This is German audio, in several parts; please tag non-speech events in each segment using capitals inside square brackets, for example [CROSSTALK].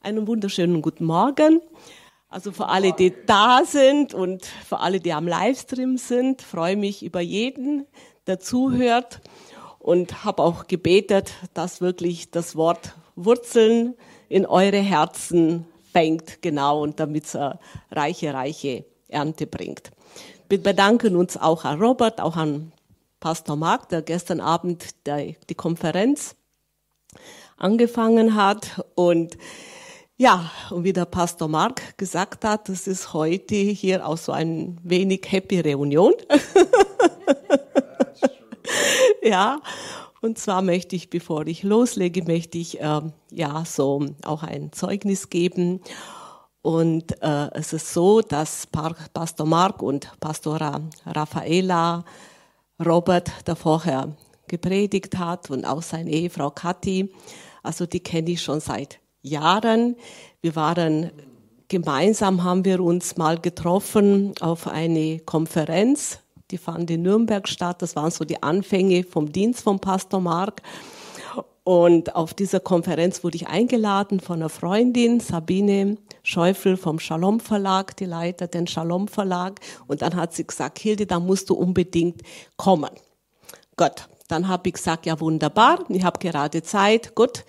Einen wunderschönen guten Morgen. Also für alle, die da sind und für alle, die am Livestream sind, freue mich über jeden, der zuhört und habe auch gebetet, dass wirklich das Wort Wurzeln in eure Herzen fängt, genau, und damit es eine reiche, reiche Ernte bringt. Wir bedanken uns auch an Robert, auch an Pastor Mark, der gestern Abend die Konferenz angefangen hat und ja, und wie der Pastor Mark gesagt hat, das ist heute hier auch so ein wenig Happy Reunion. [LAUGHS] ja, und zwar möchte ich, bevor ich loslege, möchte ich äh, ja so auch ein Zeugnis geben. Und äh, es ist so, dass Pastor Mark und Pastora Raffaela Robert da vorher gepredigt hat und auch seine Ehefrau Kathi, also die kenne ich schon seit Jahren. Wir waren gemeinsam, haben wir uns mal getroffen auf eine Konferenz, die fand in Nürnberg statt. Das waren so die Anfänge vom Dienst von Pastor Mark. Und auf dieser Konferenz wurde ich eingeladen von einer Freundin, Sabine Schäufel vom Shalom Verlag, die leitet den Shalom Verlag. Und dann hat sie gesagt, Hilde, da musst du unbedingt kommen. Gut, dann habe ich gesagt, ja wunderbar, ich habe gerade Zeit, gut.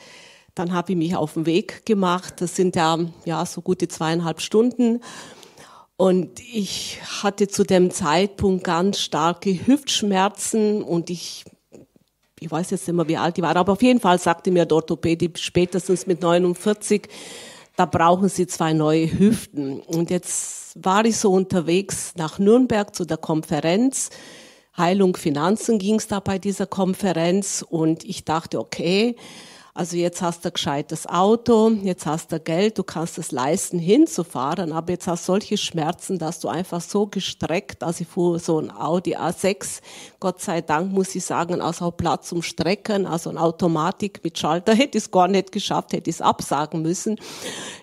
Dann habe ich mich auf den Weg gemacht. Das sind ja, ja so gute zweieinhalb Stunden. Und ich hatte zu dem Zeitpunkt ganz starke Hüftschmerzen und ich, ich weiß jetzt nicht mehr, wie alt ich war, aber auf jeden Fall sagte mir der Orthopäde spätestens mit 49, da brauchen Sie zwei neue Hüften. Und jetzt war ich so unterwegs nach Nürnberg zu der Konferenz. Heilung Finanzen ging es da bei dieser Konferenz und ich dachte, okay, also jetzt hast du ein gescheites Auto, jetzt hast du Geld, du kannst es leisten, hinzufahren, aber jetzt hast du solche Schmerzen, dass du einfach so gestreckt, also ich fuhr so ein Audi A6, Gott sei Dank muss ich sagen, also auch Platz zum Strecken, also eine Automatik mit Schalter, [LAUGHS] hätte ich es gar nicht geschafft, hätte ich es absagen müssen.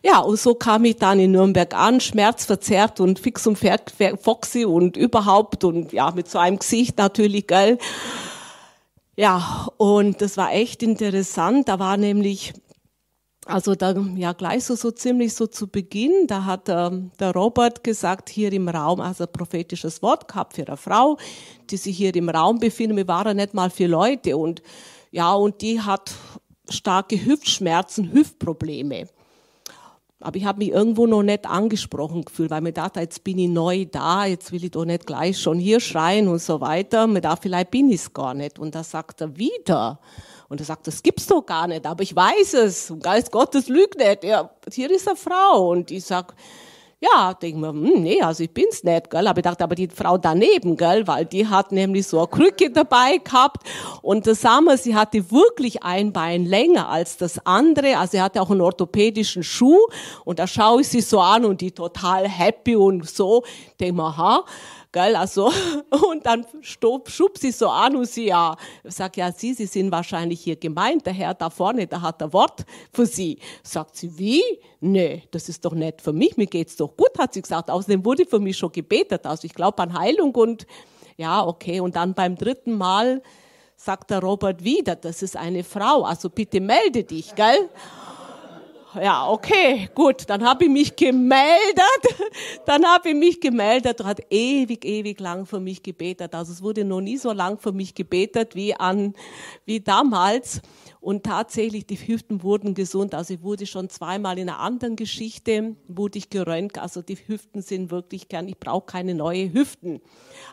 Ja, und so kam ich dann in Nürnberg an, schmerzverzerrt und fix und foxy und überhaupt und ja, mit so einem Gesicht natürlich, gell. Ja, und das war echt interessant. Da war nämlich, also da, ja, gleich so, so ziemlich so zu Beginn, da hat äh, der Robert gesagt, hier im Raum, also ein prophetisches Wort gehabt für eine Frau, die sich hier im Raum befindet. Wir waren nicht mal vier Leute und, ja, und die hat starke Hüftschmerzen, Hüftprobleme. Aber ich habe mich irgendwo noch nicht angesprochen gefühlt, weil mir dachte, jetzt bin ich neu da, jetzt will ich doch nicht gleich schon hier schreien und so weiter. Mir dachte, vielleicht bin ich es gar nicht. Und da sagt er wieder. Und er sagt, das gibt's doch gar nicht, aber ich weiß es. Und Geist Gottes lügt nicht. Ja, hier ist eine Frau. Und ich sag, ja, denke mir, hm, nee, also ich bin's nicht, gell. Aber ich dachte, aber die Frau daneben, gell, weil die hat nämlich so eine Krücke dabei gehabt. Und das sah man, sie hatte wirklich ein Bein länger als das andere. Also sie hatte auch einen orthopädischen Schuh. Und da schaue ich sie so an und die total happy und so. Denke mir, aha. Gell, also, [LAUGHS] und dann stob, schub sie so an und sie, ja, sagt, ja, Sie, Sie sind wahrscheinlich hier gemeint, der Herr da vorne, der hat ein Wort für Sie. Sagt sie, wie? Nee, das ist doch nett für mich, mir geht's doch gut, hat sie gesagt. Außerdem wurde für mich schon gebetet, also ich glaube an Heilung und, ja, okay. Und dann beim dritten Mal sagt der Robert wieder, das ist eine Frau, also bitte melde dich, gell? Ja, okay, gut, dann habe ich mich gemeldet, [LAUGHS] dann habe ich mich gemeldet, hat ewig, ewig lang für mich gebetet. Also es wurde noch nie so lang für mich gebetet wie an, wie damals. Und tatsächlich, die Hüften wurden gesund. Also ich wurde schon zweimal in einer anderen Geschichte, wurde ich geröntgt. Also die Hüften sind wirklich gern, ich brauche keine neue Hüften.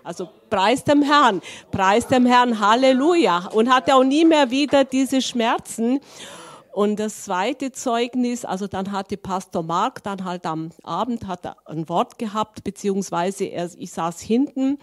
Also preis dem Herrn, preis dem Herrn, Halleluja. Und hatte auch nie mehr wieder diese Schmerzen. Und das zweite Zeugnis, also dann hatte Pastor Mark dann halt am Abend hat er ein Wort gehabt, beziehungsweise er, ich saß hinten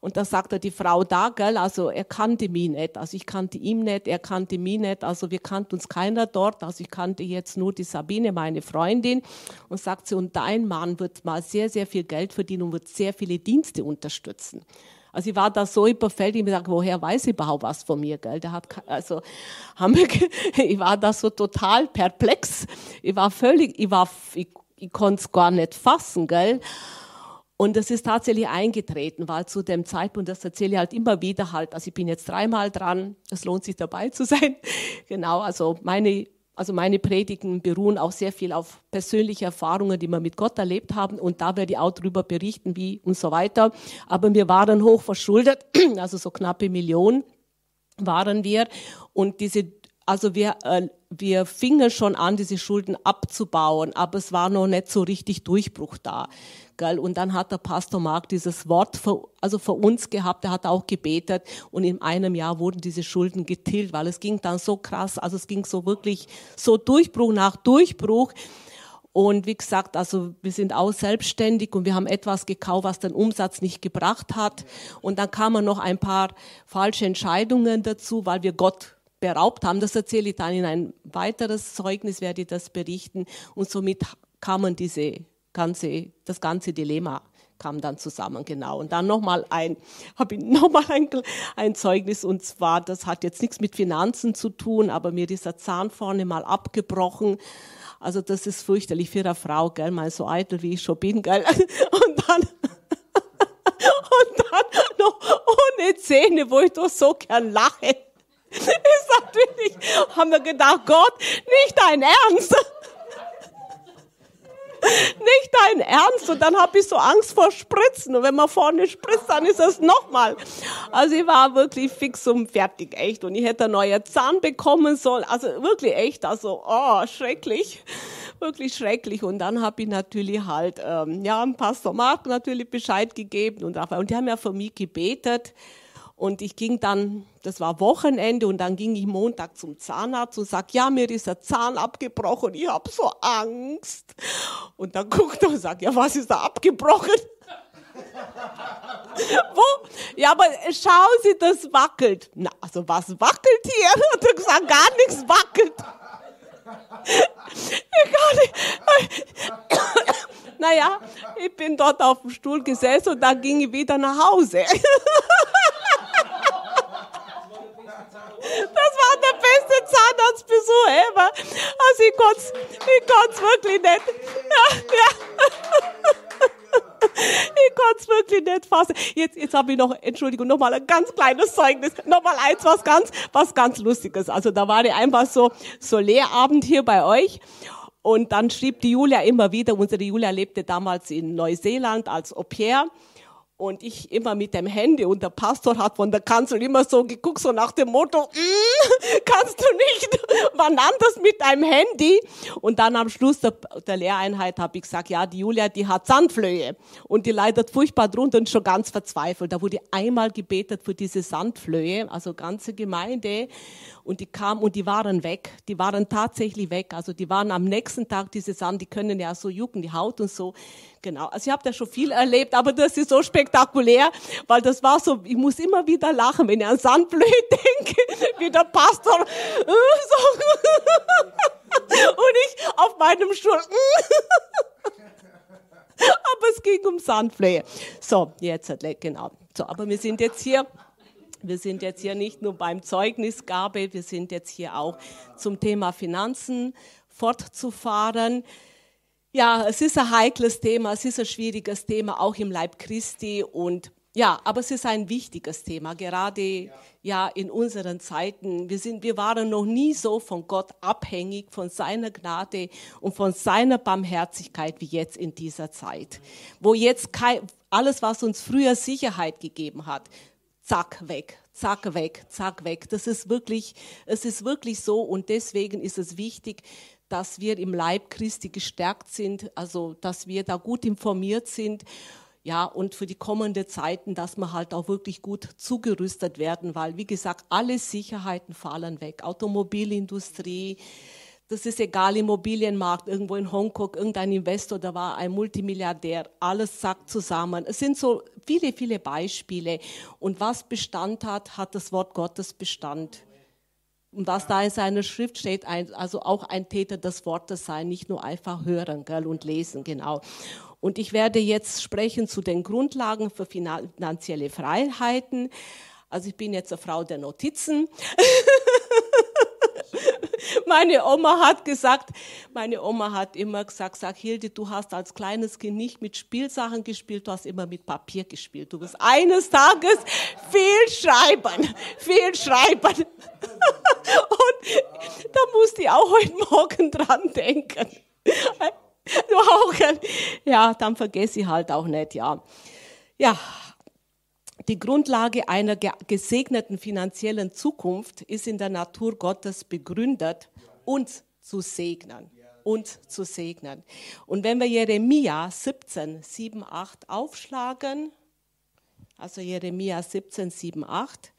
und da sagte die Frau da, gell, also er kannte mich nicht, also ich kannte ihn nicht, er kannte mich nicht, also wir kannten uns keiner dort, also ich kannte jetzt nur die Sabine, meine Freundin und sagt sie, und dein Mann wird mal sehr, sehr viel Geld verdienen und wird sehr viele Dienste unterstützen. Also ich war da so überfällt, ich mir gedacht, woher weiß ich überhaupt was von mir, gell? Der hat, also, haben wir, [LAUGHS] ich war da so total perplex. Ich war völlig, ich war, ich, ich konnte es gar nicht fassen, gell? Und das ist tatsächlich eingetreten, weil zu dem Zeitpunkt, das erzähle ich halt immer wieder halt, also ich bin jetzt dreimal dran, es lohnt sich dabei zu sein. [LAUGHS] Genau, also meine also meine Predigten beruhen auch sehr viel auf persönliche Erfahrungen, die wir mit Gott erlebt haben. Und da werde ich auch darüber berichten, wie und so weiter. Aber wir waren hoch verschuldet, [CLEARS THROAT] also so knappe Millionen waren wir. Und diese, also wir, äh, wir fingen schon an, diese Schulden abzubauen, aber es war noch nicht so richtig Durchbruch da. Gell? Und dann hat der Pastor Mark dieses Wort für, also für uns gehabt, er hat auch gebetet und in einem Jahr wurden diese Schulden getilgt, weil es ging dann so krass, also es ging so wirklich so Durchbruch nach Durchbruch. Und wie gesagt, also wir sind auch selbstständig und wir haben etwas gekauft, was den Umsatz nicht gebracht hat. Und dann kamen noch ein paar falsche Entscheidungen dazu, weil wir Gott beraubt haben. Das erzähle ich dann in ein weiteres Zeugnis, werde ich das berichten. Und somit kamen diese ganze, das ganze Dilemma kam dann zusammen, genau. Und dann nochmal ein, habe ich nochmal ein, ein Zeugnis und zwar, das hat jetzt nichts mit Finanzen zu tun, aber mir dieser Zahn vorne mal abgebrochen. Also das ist fürchterlich für eine Frau, gell, mal so eitel wie ich schon bin, gell. [LAUGHS] Und dann, und dann noch ohne Zähne, wo ich doch so gern lache. [LAUGHS] Ist natürlich, haben wir gedacht, Gott, nicht dein Ernst [LAUGHS] nicht dein Ernst. Und dann habe ich so Angst vor Spritzen. Und wenn man vorne spritzt, dann ist es nochmal. Also ich war wirklich fix und fertig, echt. Und ich hätte einen neuen Zahn bekommen sollen. Also wirklich echt, also oh, schrecklich. Wirklich schrecklich. Und dann habe ich natürlich halt, ähm, ja, Pastor Mark natürlich Bescheid gegeben. Und, und die haben ja für mich gebetet. Und ich ging dann, das war Wochenende, und dann ging ich Montag zum Zahnarzt und sag, ja, mir ist der Zahn abgebrochen, ich habe so Angst. Und dann guckt er und sagt, ja, was ist da abgebrochen? [LAUGHS] Wo? Ja, aber schauen Sie, das wackelt. Na, also was wackelt hier? [LAUGHS] Hat er gesagt, gar nichts wackelt. Gar nicht. Naja, ich bin dort auf dem Stuhl gesessen und dann ging ich wieder nach Hause. [LAUGHS] Das war der beste Zahnarztbesuch ever. Also ich konnte es ich wirklich nicht. Ja, ja. Ich konnte es wirklich nicht fassen. Jetzt, jetzt habe ich noch, Entschuldigung, noch mal ein ganz kleines Zeugnis. Noch mal eins, was ganz, was ganz Lustiges. Also da war ich einfach so, so Lehrabend hier bei euch. Und dann schrieb die Julia immer wieder, unsere Julia lebte damals in Neuseeland als Au pair und ich immer mit dem Handy und der Pastor hat von der Kanzel immer so geguckt, so nach dem Motto, mm, kannst du nicht [LAUGHS] wann anders mit deinem Handy? Und dann am Schluss der, der Lehreinheit habe ich gesagt, ja, die Julia, die hat Sandflöhe und die leidet furchtbar drunter und schon ganz verzweifelt. Da wurde einmal gebetet für diese Sandflöhe, also ganze Gemeinde und die kamen und die waren weg. Die waren tatsächlich weg. Also die waren am nächsten Tag diese Sand, die können ja so jucken, die Haut und so. Genau. Also ich habe da schon viel erlebt, aber das ist so spektakulär, weil das war so, ich muss immer wieder lachen, wenn ich an Sandblühe [LAUGHS] denke, wie der Pastor äh, so [LAUGHS] und ich auf meinem Stuhl. [LAUGHS] aber es ging um Sandflöhe. So, jetzt, genau. So, aber wir sind jetzt hier wir sind jetzt hier nicht nur beim Zeugnisgabe, wir sind jetzt hier auch zum Thema Finanzen fortzufahren. Ja, es ist ein heikles Thema, es ist ein schwieriges Thema, auch im Leib Christi und ja, aber es ist ein wichtiges Thema, gerade ja. ja, in unseren Zeiten. Wir sind, wir waren noch nie so von Gott abhängig, von seiner Gnade und von seiner Barmherzigkeit wie jetzt in dieser Zeit, wo jetzt kein, alles, was uns früher Sicherheit gegeben hat, zack, weg, zack, weg, zack, weg. Das ist wirklich, es ist wirklich so und deswegen ist es wichtig, dass wir im Leib Christi gestärkt sind, also dass wir da gut informiert sind. Ja, und für die kommenden Zeiten, dass wir halt auch wirklich gut zugerüstet werden, weil, wie gesagt, alle Sicherheiten fallen weg. Automobilindustrie, das ist egal, Immobilienmarkt, irgendwo in Hongkong, irgendein Investor, da war ein Multimilliardär, alles sagt zusammen. Es sind so viele, viele Beispiele. Und was Bestand hat, hat das Wort Gottes Bestand. Und was da in seiner Schrift steht, also auch ein Täter des Wortes sein, nicht nur einfach hören gell, und lesen, genau. Und ich werde jetzt sprechen zu den Grundlagen für finanzielle Freiheiten. Also ich bin jetzt eine Frau der Notizen. [LAUGHS] [LAUGHS] meine Oma hat gesagt, meine Oma hat immer gesagt, sag Hilde, du hast als kleines Kind nicht mit Spielsachen gespielt, du hast immer mit Papier gespielt. Du wirst eines Tages viel schreiben, viel schreiben. [LAUGHS] Und da musste ich auch heute Morgen dran denken. Ja, dann vergesse ich halt auch nicht, ja. Ja, die Grundlage einer gesegneten finanziellen Zukunft ist in der Natur Gottes begründet, uns zu segnen. Uns zu segnen. Und wenn wir Jeremia 17, 7, 8 aufschlagen, also Jeremia 17, 7, 8,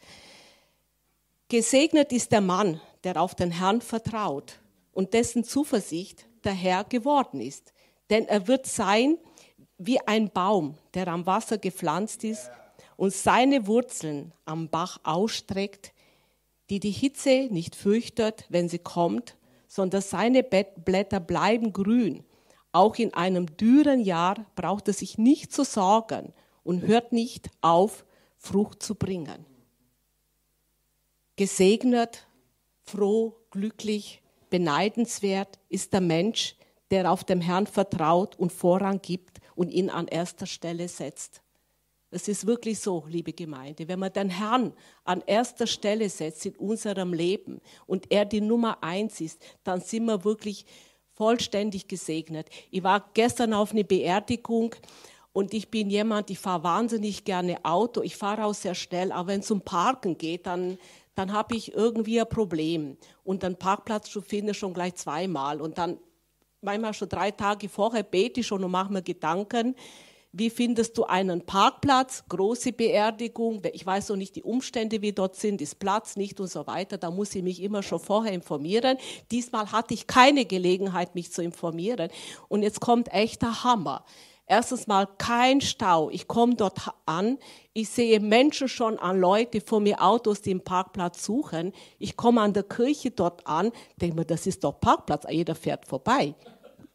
gesegnet ist der Mann, der auf den Herrn vertraut und dessen Zuversicht der Herr geworden ist. Denn er wird sein wie ein Baum, der am Wasser gepflanzt ist und seine Wurzeln am Bach ausstreckt, die die Hitze nicht fürchtet, wenn sie kommt, sondern seine Blätter bleiben grün. Auch in einem dürren Jahr braucht er sich nicht zu sorgen und hört nicht auf, Frucht zu bringen. Gesegnet, froh, glücklich, beneidenswert ist der Mensch, der auf dem Herrn vertraut und Vorrang gibt und ihn an erster Stelle setzt. Es ist wirklich so, liebe Gemeinde, wenn man den Herrn an erster Stelle setzt in unserem Leben und er die Nummer eins ist, dann sind wir wirklich vollständig gesegnet. Ich war gestern auf eine Beerdigung und ich bin jemand, ich fahre wahnsinnig gerne Auto, ich fahre auch sehr schnell, aber wenn es um Parken geht, dann, dann habe ich irgendwie ein Problem. Und einen Parkplatz zu finden schon gleich zweimal. Und dann manchmal schon drei Tage vorher bete ich schon und mache mir Gedanken, wie findest du einen Parkplatz, große Beerdigung, ich weiß noch nicht die Umstände, wie dort sind, ist Platz nicht und so weiter, da muss ich mich immer schon vorher informieren. Diesmal hatte ich keine Gelegenheit, mich zu informieren und jetzt kommt echter Hammer. Erstens mal kein Stau. Ich komme dort an, ich sehe Menschen schon an Leute vor mir Autos, die den Parkplatz suchen. Ich komme an der Kirche dort an, denke mir, das ist doch Parkplatz, jeder fährt vorbei.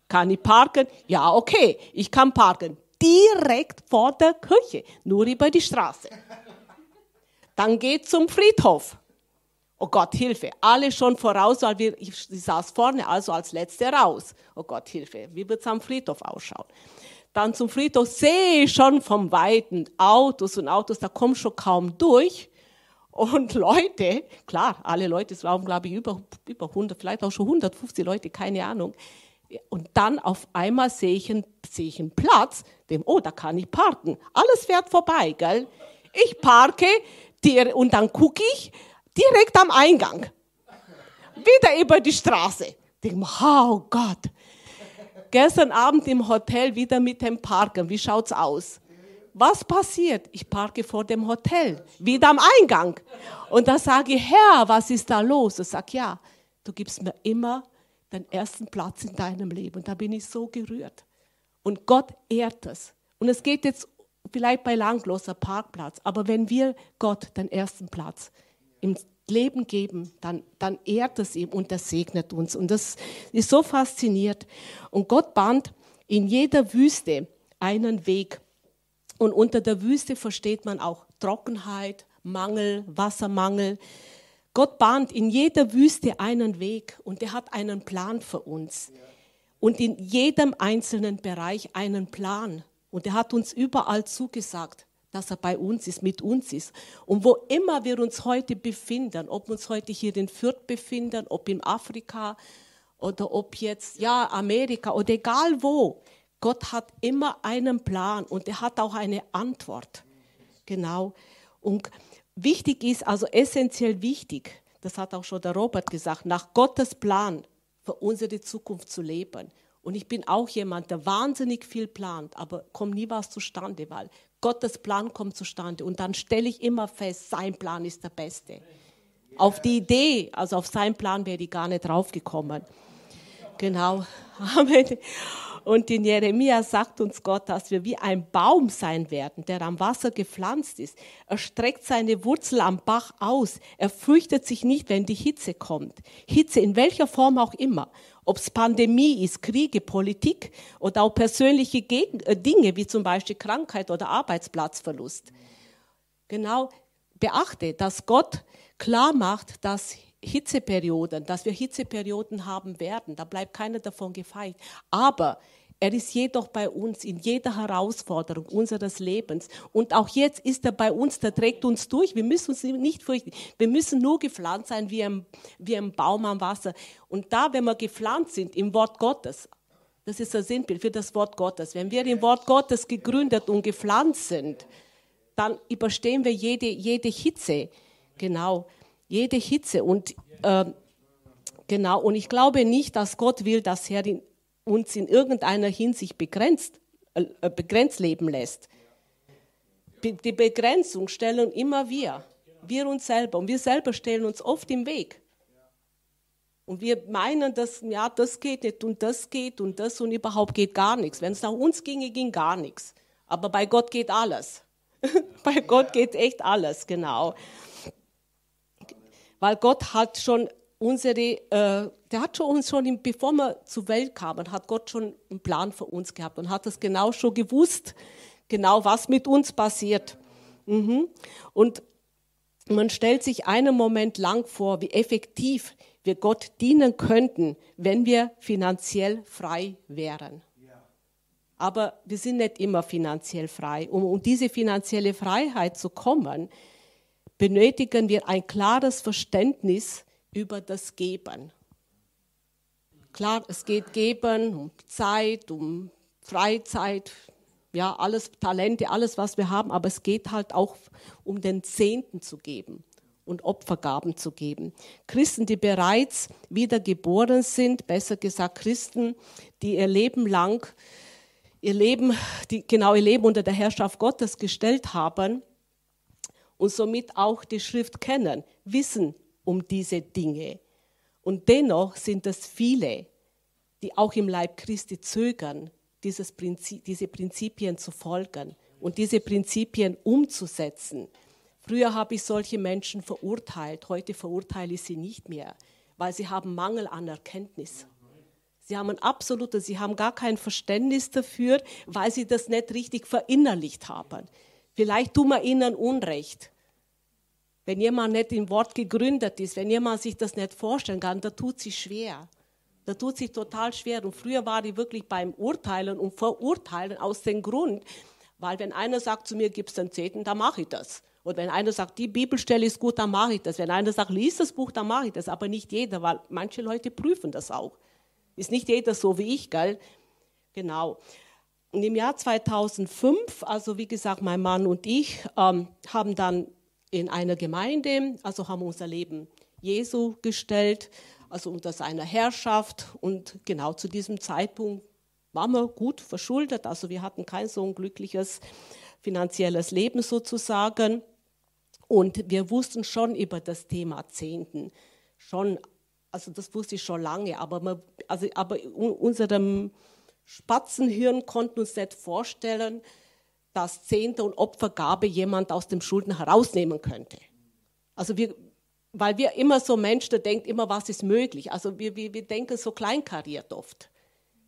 Kann ich parken? Ja, okay, ich kann parken direkt vor der Kirche, nur über die Straße. Dann geht zum Friedhof. Oh Gott, Hilfe. Alle schon voraus, weil wir, ich saß vorne, also als Letzte raus. Oh Gott, Hilfe. Wie wird es am Friedhof ausschauen? Dann zum Friedhof sehe ich schon vom Weiten Autos und Autos, da komm schon kaum durch. Und Leute, klar, alle Leute, es waren, glaube ich, über, über 100, vielleicht auch schon 150 Leute, keine Ahnung. Und dann auf einmal sehe ich, einen, ich einen Platz, dem, oh, da kann ich parken. Alles fährt vorbei, gell? Ich parke dir, und dann gucke ich direkt am Eingang. Wieder über die Straße. Ich denke, oh Gott. Gestern Abend im Hotel wieder mit dem Parken. Wie schaut's aus? Was passiert? Ich parke vor dem Hotel, wieder am Eingang. Und da sage ich, Herr, was ist da los? Er sagt, ja, du gibst mir immer den ersten Platz in deinem Leben. Da bin ich so gerührt. Und Gott ehrt es. Und es geht jetzt vielleicht bei langloser Parkplatz, aber wenn wir Gott den ersten Platz im Leben geben, dann, dann ehrt es ihm und er segnet uns. Und das ist so fasziniert. Und Gott bahnt in jeder Wüste einen Weg. Und unter der Wüste versteht man auch Trockenheit, Mangel, Wassermangel. Gott bahnt in jeder Wüste einen Weg und er hat einen Plan für uns. Und in jedem einzelnen Bereich einen Plan. Und er hat uns überall zugesagt, dass er bei uns ist, mit uns ist. Und wo immer wir uns heute befinden, ob wir uns heute hier in Fürth befinden, ob in Afrika oder ob jetzt, ja, Amerika oder egal wo, Gott hat immer einen Plan und er hat auch eine Antwort. Genau. Und wichtig ist, also essentiell wichtig, das hat auch schon der Robert gesagt, nach Gottes Plan für unsere Zukunft zu leben. Und ich bin auch jemand, der wahnsinnig viel plant, aber kommt nie was zustande, weil Gottes Plan kommt zustande. Und dann stelle ich immer fest, sein Plan ist der beste. Auf die Idee, also auf seinen Plan wäre ich gar nicht draufgekommen. Genau. [LAUGHS] Amen. Und in Jeremia sagt uns Gott, dass wir wie ein Baum sein werden, der am Wasser gepflanzt ist. Er streckt seine Wurzel am Bach aus. Er fürchtet sich nicht, wenn die Hitze kommt. Hitze in welcher Form auch immer. Ob es Pandemie ist, Kriege, Politik oder auch persönliche äh, Dinge wie zum Beispiel Krankheit oder Arbeitsplatzverlust. Genau, beachte, dass Gott klar macht, dass Hitzeperioden, dass wir Hitzeperioden haben werden. Da bleibt keiner davon gefeit. Aber Er ist jedoch bei uns in jeder Herausforderung unseres Lebens. Und auch jetzt ist er bei uns, der trägt uns durch. Wir müssen uns nicht fürchten. Wir müssen nur gepflanzt sein wie ein, wie ein Baum am Wasser. Und da, wenn wir gepflanzt sind im Wort Gottes, das ist ein Sinnbild für das Wort Gottes. Wenn wir im Wort Gottes gegründet und gepflanzt sind, dann überstehen wir jede, jede Hitze. Genau, jede Hitze. Und äh, genau, und ich glaube nicht, dass Gott will, dass er in, uns in irgendeiner Hinsicht begrenzt, äh, äh, begrenzt leben lässt. Die Begrenzung stellen immer wir, wir uns selber. Und wir selber stellen uns oft im Weg. Und wir meinen, dass ja, das geht nicht und das geht und das und überhaupt geht gar nichts. Wenn es nach uns ginge, ging gar nichts. Aber bei Gott geht alles. [LAUGHS] bei Gott geht echt alles, genau. Weil Gott hat schon unsere, äh, der hat schon uns schon, bevor wir zur Welt kamen, hat Gott schon einen Plan für uns gehabt und hat das genau schon gewusst, genau was mit uns passiert. Mhm. Und man stellt sich einen Moment lang vor, wie effektiv wir Gott dienen könnten, wenn wir finanziell frei wären. Aber wir sind nicht immer finanziell frei. Um, um diese finanzielle Freiheit zu kommen, benötigen wir ein klares Verständnis über das Geben. Klar, es geht geben um Zeit, um Freizeit, ja, alles Talente, alles, was wir haben, aber es geht halt auch um den Zehnten zu geben und Opfergaben zu geben. Christen, die bereits wiedergeboren sind, besser gesagt Christen, die ihr Leben lang, ihr Leben, die genau ihr Leben unter der Herrschaft Gottes gestellt haben und somit auch die Schrift kennen, wissen, um diese Dinge. Und dennoch sind es viele, die auch im Leib Christi zögern, Prinzip, diese Prinzipien zu folgen und diese Prinzipien umzusetzen. Früher habe ich solche Menschen verurteilt, heute verurteile ich sie nicht mehr, weil sie haben Mangel an Erkenntnis. Sie haben ein absolutes, sie haben gar kein Verständnis dafür, weil sie das nicht richtig verinnerlicht haben. Vielleicht tun wir ihnen Unrecht. Wenn jemand nicht im Wort gegründet ist, wenn jemand sich das nicht vorstellen kann, da tut sich schwer. Da tut sich total schwer. Und früher war ich wirklich beim Urteilen und Verurteilen aus dem Grund, weil wenn einer sagt zu mir, gib's den Zehnten, dann mache ich das. Und wenn einer sagt, die Bibelstelle ist gut, dann mache ich das. Wenn einer sagt, lies das Buch, dann mache ich das. Aber nicht jeder, weil manche Leute prüfen das auch. Ist nicht jeder so wie ich, gell? Genau. Und im Jahr 2005, also wie gesagt, mein Mann und ich ähm, haben dann in einer Gemeinde, also haben unser Leben Jesu gestellt, also unter seiner Herrschaft. Und genau zu diesem Zeitpunkt waren wir gut verschuldet, also wir hatten kein so ein glückliches finanzielles Leben sozusagen. Und wir wussten schon über das Thema Zehnten, schon, also das wusste ich schon lange, aber, man, also, aber unserem Spatzenhirn konnten uns nicht vorstellen, dass Zehnte und Opfergabe jemand aus dem Schulden herausnehmen könnte. Also wir, weil wir immer so Menschen, der denkt immer, was ist möglich. Also wir, wir, wir denken so kleinkariert oft.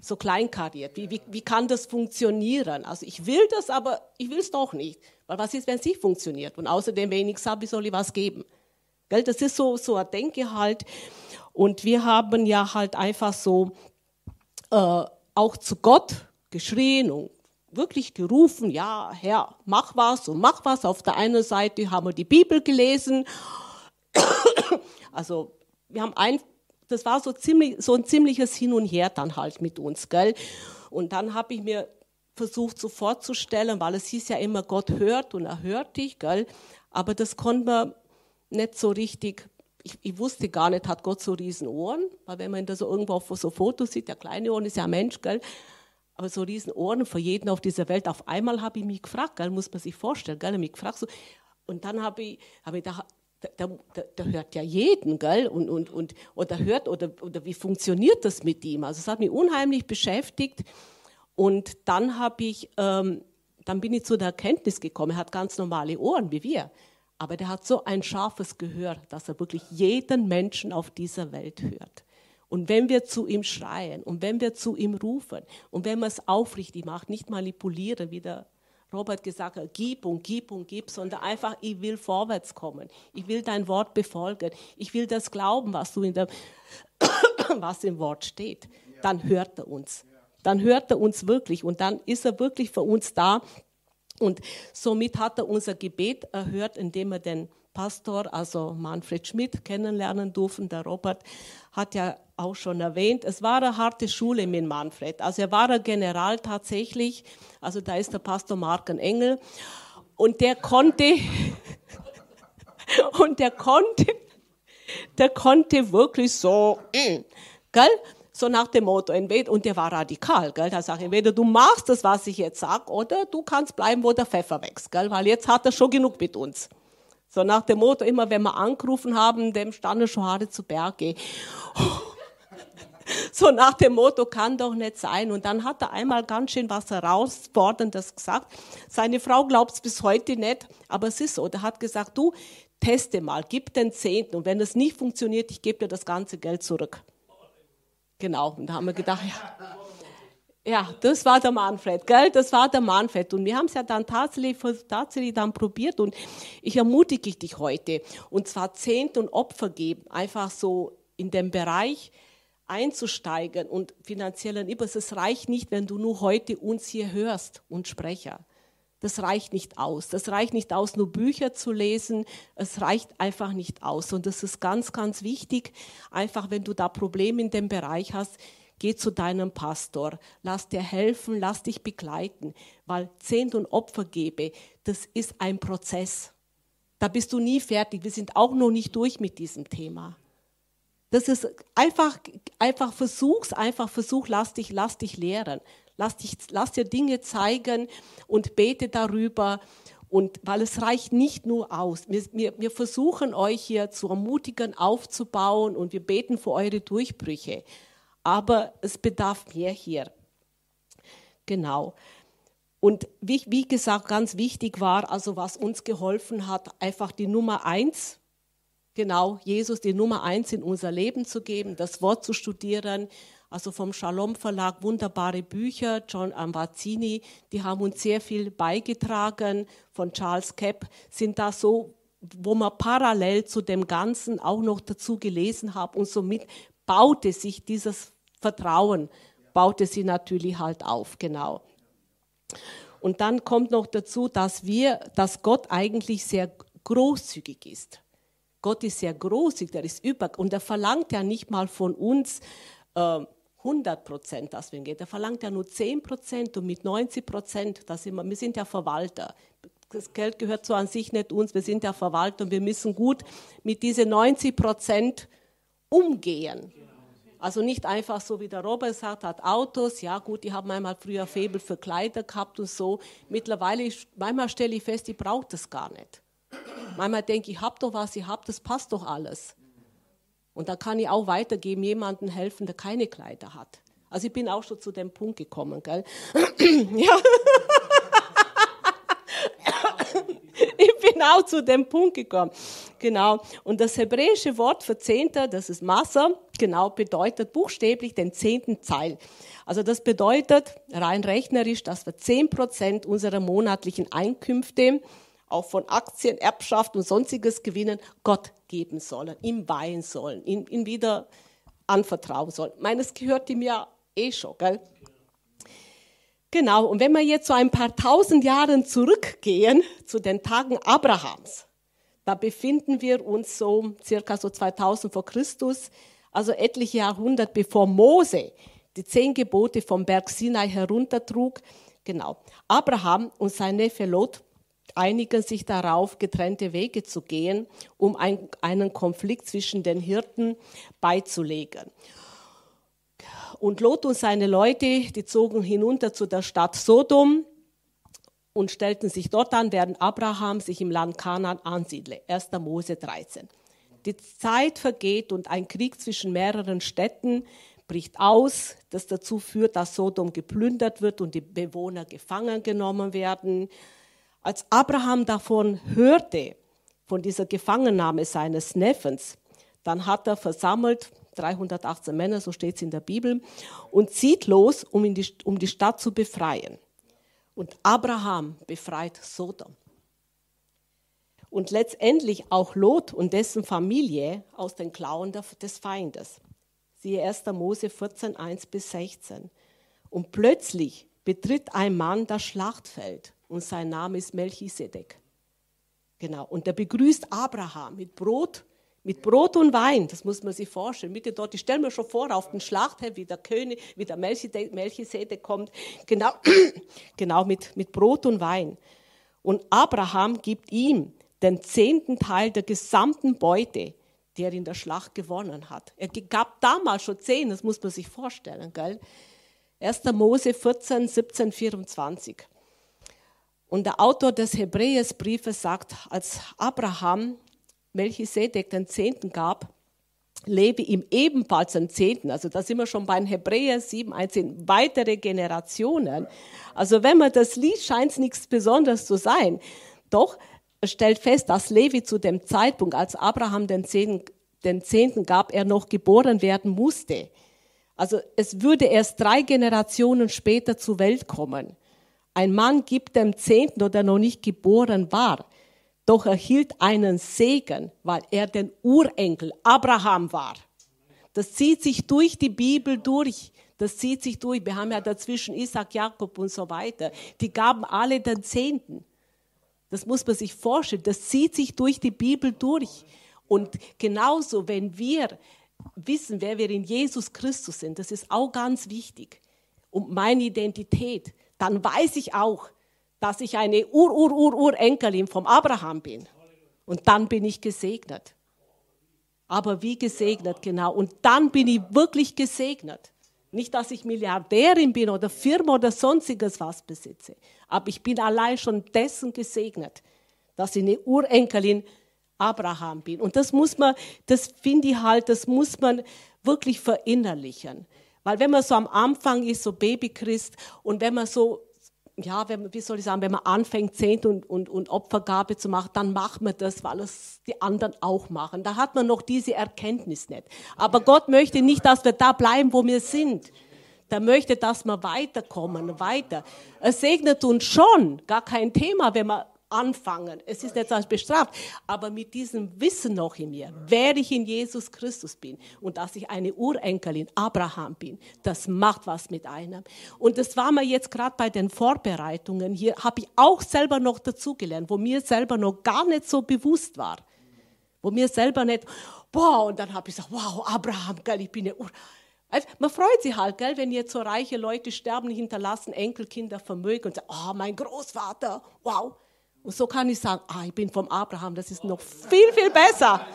So kleinkariert. Wie, wie, wie kann das funktionieren? Also ich will das, aber ich will es doch nicht. Weil was ist, wenn es nicht funktioniert? Und außerdem, wenn ich nichts habe, soll ich was geben. Gell? Das ist so, so ein Denkgehalt. Und wir haben ja halt einfach so äh, auch zu Gott geschrien und wirklich gerufen, ja, Herr, mach was und mach was. Auf der einen Seite haben wir die Bibel gelesen. Also wir haben ein, das war so, ziemlich, so ein ziemliches Hin und Her dann halt mit uns, gell. Und dann habe ich mir versucht so vorzustellen, weil es hieß ja immer, Gott hört und er hört dich, gell. Aber das konnte man nicht so richtig ich, ich, wusste gar nicht, hat Gott so riesen Ohren, weil wenn man da so irgendwo auf so Fotos sieht, der kleine Ohren ist ja ein Mensch, gell? So riesen Ohren für jeden auf dieser Welt. Auf einmal habe ich mich gefragt, gell, muss man sich vorstellen, gell, mich gefragt so, und dann habe ich, habe ich da, da, da, da, hört ja jeden, gell, und, und, und, oder hört, oder, oder wie funktioniert das mit ihm? Also es hat mich unheimlich beschäftigt und dann habe ich, ähm, dann bin ich zu der Erkenntnis gekommen, er hat ganz normale Ohren wie wir, aber der hat so ein scharfes Gehör, dass er wirklich jeden Menschen auf dieser Welt hört. Und wenn wir zu ihm schreien und wenn wir zu ihm rufen und wenn man es aufrichtig macht, nicht manipulieren, wie der Robert gesagt hat, gib und gib und gib, sondern einfach, ich will vorwärts kommen. Ich will dein Wort befolgen. Ich will das glauben, was, du in der, [COUGHS] was im Wort steht. Dann hört er uns. dann hört er uns wirklich und dann ist er wirklich für uns da. Und somit hat er unser Gebet erhört, indem er den Pastor, also Manfred Schmidt, kennenlernen durften. Der Robert hat ja auch schon erwähnt, es war eine harte Schule mit Manfred. Also er war ein General tatsächlich. Also da ist der Pastor Marken Engel. Und der konnte, [LAUGHS] und der konnte, der konnte wirklich so, mm, gell? So nach dem Motto, entweder, und der war radikal, gell? Da sagt entweder du machst das, was ich jetzt sag, oder du kannst bleiben, wo der Pfeffer wächst, gell? Weil jetzt hat er schon genug mit uns. So nach dem Motto, immer wenn wir angerufen haben, dem standen schon Haare zu Berge. [LAUGHS] So nach dem Motto, kann doch nicht sein. Und dann hat er einmal ganz schön was herausforderndes gesagt. Seine Frau glaubt es bis heute nicht, aber es ist so. Der hat gesagt, du, teste mal, gib den Zehnten. Und wenn es nicht funktioniert, ich gebe dir das ganze Geld zurück. Genau. Und da haben wir gedacht, ja. Ja, das war der Manfred, gell? Das war der Manfred. Und wir haben es ja dann tatsächlich, tatsächlich dann probiert. Und ich ermutige dich heute. Und zwar Zehnt und Opfer geben. Einfach so in dem Bereich einzusteigen und finanziellen Übers. Es reicht nicht, wenn du nur heute uns hier hörst und Sprecher. Das reicht nicht aus. Das reicht nicht aus, nur Bücher zu lesen. Es reicht einfach nicht aus. Und das ist ganz, ganz wichtig. Einfach, wenn du da Probleme in dem Bereich hast, geh zu deinem Pastor. Lass dir helfen, lass dich begleiten. Weil Zehnt und Opfer gebe, das ist ein Prozess. Da bist du nie fertig. Wir sind auch noch nicht durch mit diesem Thema. Das ist einfach, einfach versuch's, einfach versuch, lass dich, lass dich lehren. Lass, dich, lass dir Dinge zeigen und bete darüber. Und weil es reicht nicht nur aus. Wir, wir, wir versuchen euch hier zu ermutigen, aufzubauen und wir beten für eure Durchbrüche. Aber es bedarf mehr hier. Genau. Und wie, wie gesagt, ganz wichtig war, also was uns geholfen hat, einfach die Nummer eins, genau, Jesus die Nummer eins in unser Leben zu geben, das Wort zu studieren, also vom Shalom Verlag wunderbare Bücher, John Ambazzini, die haben uns sehr viel beigetragen, von Charles Kepp sind da so, wo man parallel zu dem Ganzen auch noch dazu gelesen haben und somit baute sich dieses Vertrauen, baute sie natürlich halt auf, genau. Und dann kommt noch dazu, dass wir, dass Gott eigentlich sehr großzügig ist. Gott ist sehr großzügig, der ist über, und er verlangt ja nicht mal von uns, äh, 100 Prozent, dass wir gehen. Der verlangt ja nur 10 Prozent und mit 90 Prozent, wir, wir sind ja Verwalter. Das Geld gehört so an sich nicht uns, wir sind ja Verwalter und wir müssen gut mit diesen 90 Prozent umgehen. Also nicht einfach so, wie der Robert sagt, hat Autos, ja gut, die haben einmal früher Febel für Kleider gehabt und so. Mittlerweile, manchmal stelle ich fest, die braucht das gar nicht. Manchmal denke ich, ich habe doch was, ich habe, das passt doch alles. Und da kann ich auch weitergeben, jemandem helfen, der keine Kleider hat. Also ich bin auch schon zu dem Punkt gekommen, gell? [CLEARS THROAT] ja. Auch zu dem Punkt gekommen. Genau. Und das hebräische Wort für Zehnter, das ist Massa, genau, bedeutet buchstäblich den zehnten Teil. Also das bedeutet rein rechnerisch, dass wir zehn Prozent unserer monatlichen Einkünfte auch von Aktien, Erbschaft und sonstiges Gewinnen Gott geben sollen, ihm weihen sollen, ihn, ihn wieder anvertrauen sollen. Meines gehört ihm ja eh schon, gell? Genau, und wenn wir jetzt so ein paar tausend Jahren zurückgehen zu den Tagen Abrahams, da befinden wir uns so circa so 2000 vor Christus, also etliche Jahrhunderte bevor Mose die zehn Gebote vom Berg Sinai heruntertrug. Genau. Abraham und sein Neffe Lot einigen sich darauf, getrennte Wege zu gehen, um ein, einen Konflikt zwischen den Hirten beizulegen. Und Lot und seine Leute, die zogen hinunter zu der Stadt Sodom und stellten sich dort an, während Abraham sich im Land Kanaan ansiedle. 1. Mose 13. Die Zeit vergeht und ein Krieg zwischen mehreren Städten bricht aus, das dazu führt, dass Sodom geplündert wird und die Bewohner gefangen genommen werden. Als Abraham davon hörte, von dieser Gefangennahme seines Neffens, dann hat er versammelt 318 Männer, so steht es in der Bibel, und zieht los, um, die, um die Stadt zu befreien. Und Abraham befreit Sodom. Und letztendlich auch Lot und dessen Familie aus den Klauen des Feindes. Siehe 1. Mose 14, 1 bis 16. Und plötzlich betritt ein Mann das Schlachtfeld und sein Name ist Melchisedek. Genau. Und der begrüßt Abraham mit Brot, mit Brot und Wein. Das muss man sich vorstellen. Mitte dort, ich stelle mir schon vor, auf den Schlachtfeld, wie der König, wie der Melchisedek kommt. Genau, [CLEARS THROAT] genau mit, mit Brot und Wein. Und Abraham gibt ihm den zehnten Teil der gesamten Beute, die er in der Schlacht gewonnen hat. Er gab damals schon zehn, das muss man sich vorstellen, gell? 1. Mose 14, 17, 24. Und der Autor des Hebräersbriefes sagt, als Abraham Melchisedek den Zehnten gab, lebe ihm ebenfalls den Zehnten. Also da sind wir schon bei Hebräer 7, 1, weitere Generationen. Also wenn man das liest, scheint es nichts Besonderes zu sein. Doch stellt fest, dass Levi zu dem Zeitpunkt, als Abraham den Zehnten, den Zehnten gab, er noch geboren werden musste. Also es würde erst drei Generationen später zur Welt kommen. Ein Mann gibt dem Zehnten oder noch nicht geboren war, doch erhielt einen Segen, weil er den Urenkel Abraham war. Das zieht sich durch die Bibel durch. Das zieht sich durch. Wir haben ja dazwischen Isaac, Jakob und so weiter. Die gaben alle den Zehnten. Das muss man sich vorstellen. Das zieht sich durch die Bibel durch. Und genauso, wenn wir wissen, wer wir in Jesus Christus sind, das ist auch ganz wichtig. Und meine Identität, dann weiß ich auch, dass ich eine Ur-Ur-Ur-Urenkelin vom Abraham bin. Und dann bin ich gesegnet. Aber wie gesegnet, genau. Und dann bin ich wirklich gesegnet. Nicht, dass ich Milliardärin bin oder Firma oder sonstiges was besitze. Aber ich bin allein schon dessen gesegnet, dass ich eine Urenkelin Abraham bin. Und das muss man, das finde ich halt, das muss man wirklich verinnerlichen. Weil wenn man so am Anfang ist, so Babychrist, und wenn man so, ja, wenn, wie soll ich sagen, wenn man anfängt, Zehnt und, und, und Opfergabe zu machen, dann macht man das, weil es die anderen auch machen. Da hat man noch diese Erkenntnis nicht. Aber Gott möchte nicht, dass wir da bleiben, wo wir sind. Der möchte, dass wir weiterkommen, weiter. Er segnet uns schon, gar kein Thema, wenn wir anfangen. Es ist nicht als bestraft, aber mit diesem Wissen noch in mir, wer ich in Jesus Christus bin und dass ich eine Urenkelin Abraham bin, das macht was mit einem. Und das war mir jetzt gerade bei den Vorbereitungen hier, habe ich auch selber noch dazugelernt, wo mir selber noch gar nicht so bewusst war. Wo mir selber nicht, boah, und dann habe ich gesagt, wow, Abraham, geil, ich bin eine Ur also man freut sich halt, gell, wenn jetzt so reiche Leute sterben, hinterlassen Enkelkinder Vermögen und sagen, oh, mein Großvater, wow. Und so kann ich sagen, ah, ich bin vom Abraham, das ist noch viel, viel besser.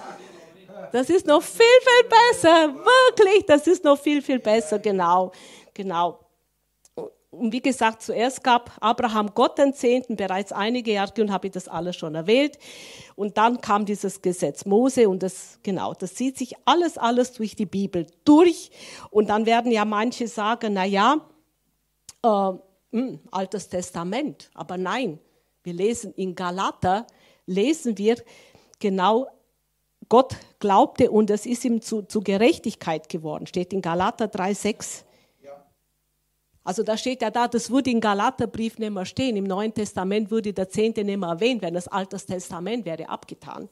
Das ist noch viel, viel besser. Wirklich, das ist noch viel, viel besser. Genau, genau. Und wie gesagt, zuerst gab Abraham Gott den Zehnten, bereits einige Jahre, und habe ich das alles schon erwähnt. Und dann kam dieses Gesetz Mose und das, genau, das zieht sich alles, alles durch die Bibel durch. Und dann werden ja manche sagen, na ja, äh, hm, Altes Testament. Aber nein, wir lesen in Galater, lesen wir genau, Gott glaubte und es ist ihm zu, zu Gerechtigkeit geworden. Steht in Galater 3,6. Also da steht ja da, das würde im Galaterbrief nicht mehr stehen. Im Neuen Testament würde der Zehnte nicht mehr erwähnt werden. Das Altes Testament wäre abgetan.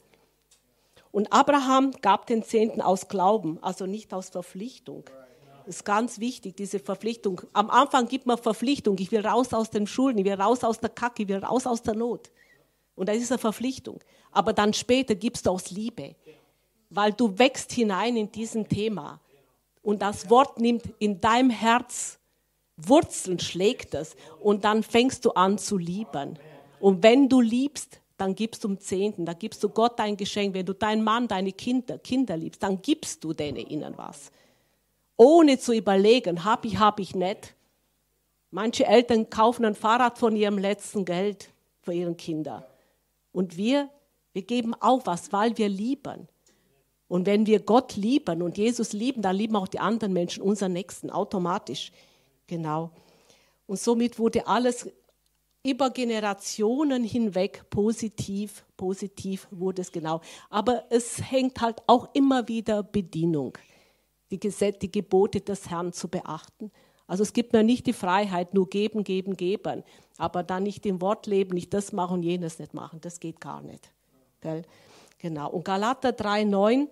Und Abraham gab den Zehnten aus Glauben, also nicht aus Verpflichtung. Das ist ganz wichtig, diese Verpflichtung. Am Anfang gibt man Verpflichtung. Ich will raus aus den Schulden, ich will raus aus der Kacke, ich will raus aus der Not. Und das ist eine Verpflichtung. Aber dann später gibst du aus Liebe, weil du wächst hinein in diesem Thema. Und das Wort nimmt in deinem Herz Wurzeln, schlägt es. Und dann fängst du an zu lieben. Und wenn du liebst, dann gibst du um Zehnten, dann gibst du Gott dein Geschenk. Wenn du deinen Mann, deine Kinder, Kinder liebst, dann gibst du denen ihnen was ohne zu überlegen, habe ich, habe ich nicht. Manche Eltern kaufen ein Fahrrad von ihrem letzten Geld für ihre Kinder. Und wir, wir geben auch was, weil wir lieben. Und wenn wir Gott lieben und Jesus lieben, dann lieben auch die anderen Menschen, unseren Nächsten, automatisch. Genau. Und somit wurde alles über Generationen hinweg positiv, positiv wurde es genau. Aber es hängt halt auch immer wieder Bedienung die, Gesetze, die Gebote des Herrn zu beachten. Also es gibt mir nicht die Freiheit, nur geben, geben, geben, aber dann nicht im Wort leben, nicht das machen und jenes nicht machen. Das geht gar nicht. Gell? Genau. Und Galater 3,9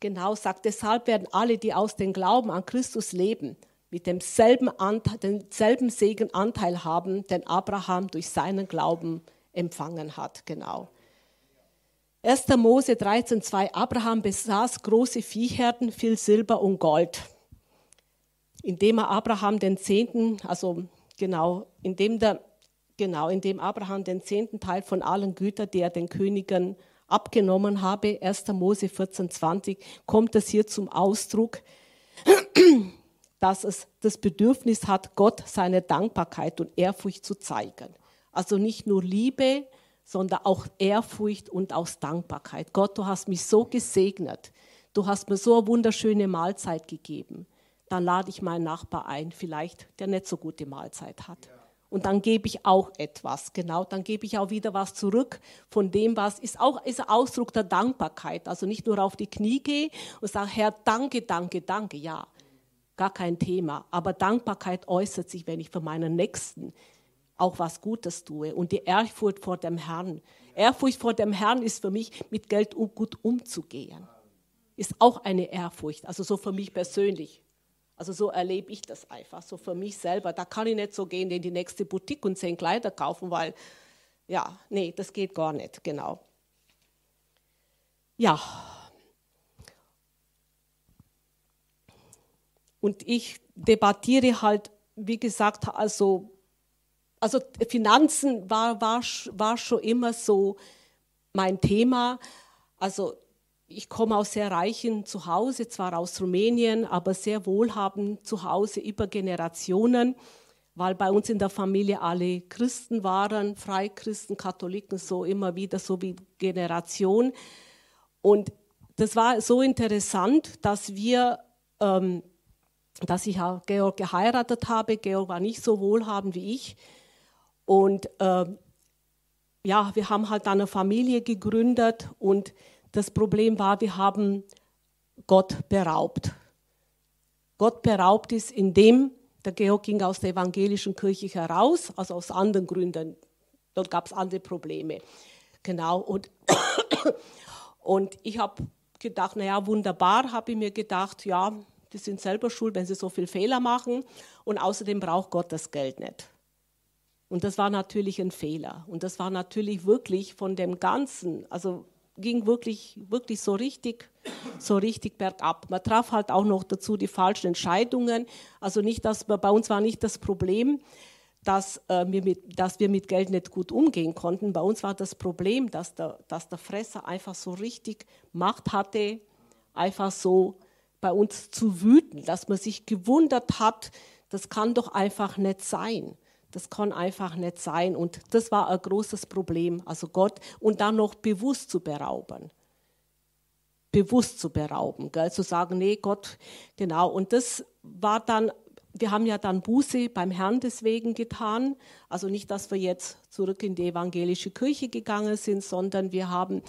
genau sagt, deshalb werden alle, die aus dem Glauben an Christus leben, mit demselben, Anteil, denselben Segenanteil haben, den Abraham durch seinen Glauben empfangen hat. Genau. 1. Mose 13,2 Abraham besaß große Viehherden, viel Silber und Gold. Indem er Abraham den Zehnten, also genau, indem, der, genau, indem Abraham den zehnten Teil von allen Gütern, die er den Königen abgenommen habe, 1. Mose 14,20, kommt es hier zum Ausdruck, [CLEARS THROAT] dass es das Bedürfnis hat, Gott seine Dankbarkeit und Ehrfurcht zu zeigen. Also nicht nur Liebe, sondern auch Ehrfurcht und aus Dankbarkeit. Gott, du hast mich so gesegnet. Du hast mir so eine wunderschöne Mahlzeit gegeben. Dann lade ich meinen Nachbar ein, vielleicht der nicht so gute Mahlzeit hat. Und dann gebe ich auch etwas, genau, dann gebe ich auch wieder was zurück von dem, was ist auch ist Ausdruck der Dankbarkeit. Also nicht nur auf die Knie gehe und sage, Herr, danke, danke, danke, ja, gar kein Thema. Aber Dankbarkeit äußert sich, wenn ich für meinen Nächsten auch was Gutes tue und die Ehrfurcht vor dem Herrn. Ehrfurcht vor dem Herrn ist für mich, mit Geld gut umzugehen. Ist auch eine Ehrfurcht, also so für mich persönlich. Also so erlebe ich das einfach, so für mich selber. Da kann ich nicht so gehen in die nächste Boutique und zehn Kleider kaufen, weil, ja, nee, das geht gar nicht, genau. Ja. Und ich debattiere halt, wie gesagt, also also Finanzen war, war, war schon immer so mein Thema. Also ich komme aus sehr reichen Zuhause, zwar aus Rumänien, aber sehr wohlhabend zu Hause über Generationen, weil bei uns in der Familie alle Christen waren, Freikristen, Katholiken, so immer wieder, so wie Generation. Und das war so interessant, dass wir, ähm, dass ich Georg geheiratet habe. Georg war nicht so wohlhabend wie ich. Und äh, ja, wir haben halt eine Familie gegründet und das Problem war, wir haben Gott beraubt. Gott beraubt ist, indem der Georg ging aus der evangelischen Kirche heraus, also aus anderen Gründen. Dort gab es andere Probleme. Genau. Und, [COUGHS] und ich habe gedacht, naja, wunderbar, habe ich mir gedacht, ja, die sind selber schuld, wenn sie so viele Fehler machen. Und außerdem braucht Gott das Geld nicht. Und das war natürlich ein Fehler. Und das war natürlich wirklich von dem Ganzen, also ging wirklich, wirklich so richtig, so richtig bergab. Man traf halt auch noch dazu die falschen Entscheidungen. Also nicht, dass bei uns war nicht das Problem, dass, äh, wir mit, dass wir mit Geld nicht gut umgehen konnten. Bei uns war das Problem, dass der, dass der Fresser einfach so richtig Macht hatte, einfach so bei uns zu wüten, dass man sich gewundert hat, das kann doch einfach nicht sein. Das kann einfach nicht sein. Und das war ein großes Problem. Also Gott und dann noch bewusst zu berauben. Bewusst zu berauben. Gell? Zu sagen, nee, Gott, genau. Und das war dann, wir haben ja dann Buße beim Herrn deswegen getan. Also nicht, dass wir jetzt zurück in die evangelische Kirche gegangen sind, sondern wir haben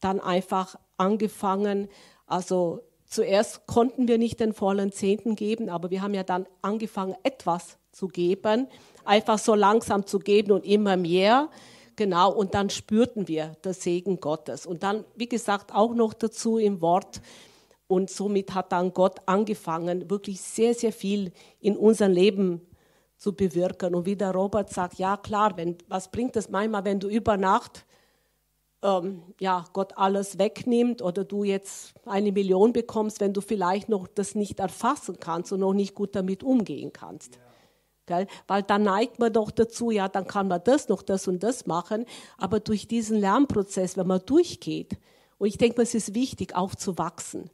dann einfach angefangen, also Zuerst konnten wir nicht den vollen Zehnten geben, aber wir haben ja dann angefangen, etwas zu geben einfach so langsam zu geben und immer mehr. Genau, und dann spürten wir das Segen Gottes. Und dann, wie gesagt, auch noch dazu im Wort. Und somit hat dann Gott angefangen, wirklich sehr, sehr viel in unserem Leben zu bewirken. Und wie der Robert sagt, ja klar, wenn, was bringt es manchmal, wenn du über Nacht ähm, ja, Gott alles wegnimmt oder du jetzt eine Million bekommst, wenn du vielleicht noch das nicht erfassen kannst und noch nicht gut damit umgehen kannst. Ja. Gell? Weil dann neigt man doch dazu, ja, dann kann man das noch, das und das machen. Aber durch diesen Lernprozess, wenn man durchgeht, und ich denke, es ist wichtig, aufzuwachsen.